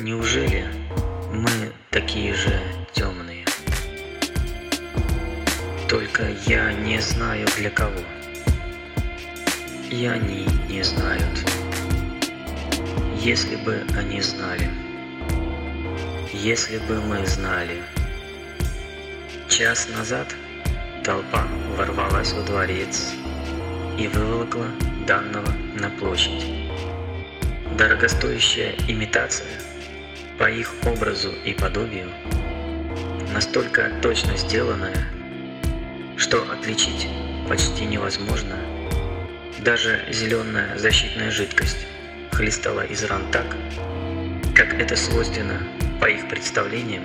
Неужели мы такие же темные? Только я не знаю для кого. И они не знают. Если бы они знали. Если бы мы знали. Час назад толпа ворвалась во дворец и выволокла данного на площадь. Дорогостоящая имитация по их образу и подобию, настолько точно сделанная, что отличить почти невозможно. Даже зеленая защитная жидкость хлестала из ран так, как это свойственно, по их представлениям,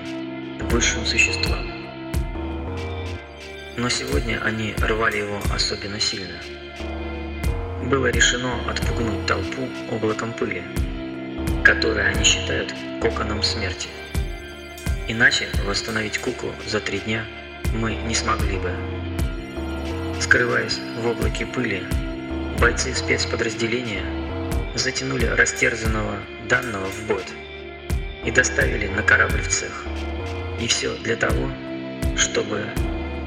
высшим существам. Но сегодня они рвали его особенно сильно. Было решено отпугнуть толпу облаком пыли, которое они считают коконом смерти. Иначе восстановить куклу за три дня мы не смогли бы. Скрываясь в облаке пыли, бойцы спецподразделения затянули растерзанного данного в бот и доставили на корабль в цех. И все для того, чтобы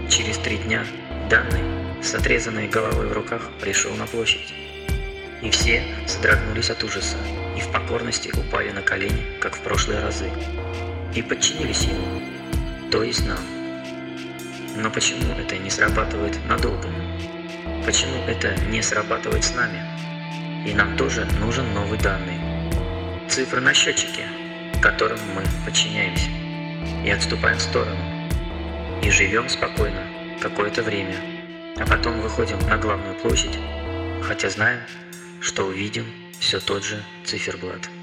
через три дня данный с отрезанной головой в руках пришел на площадь. И все содрогнулись от ужаса и в покорности упали на колени, как в прошлые разы, и подчинились ему, то есть нам. Но почему это не срабатывает надолго? Почему это не срабатывает с нами? И нам тоже нужен новый данный. Цифры на счетчике, которым мы подчиняемся. И отступаем в сторону. И живем спокойно какое-то время. А потом выходим на главную площадь, хотя знаем, что увидим все тот же циферблат.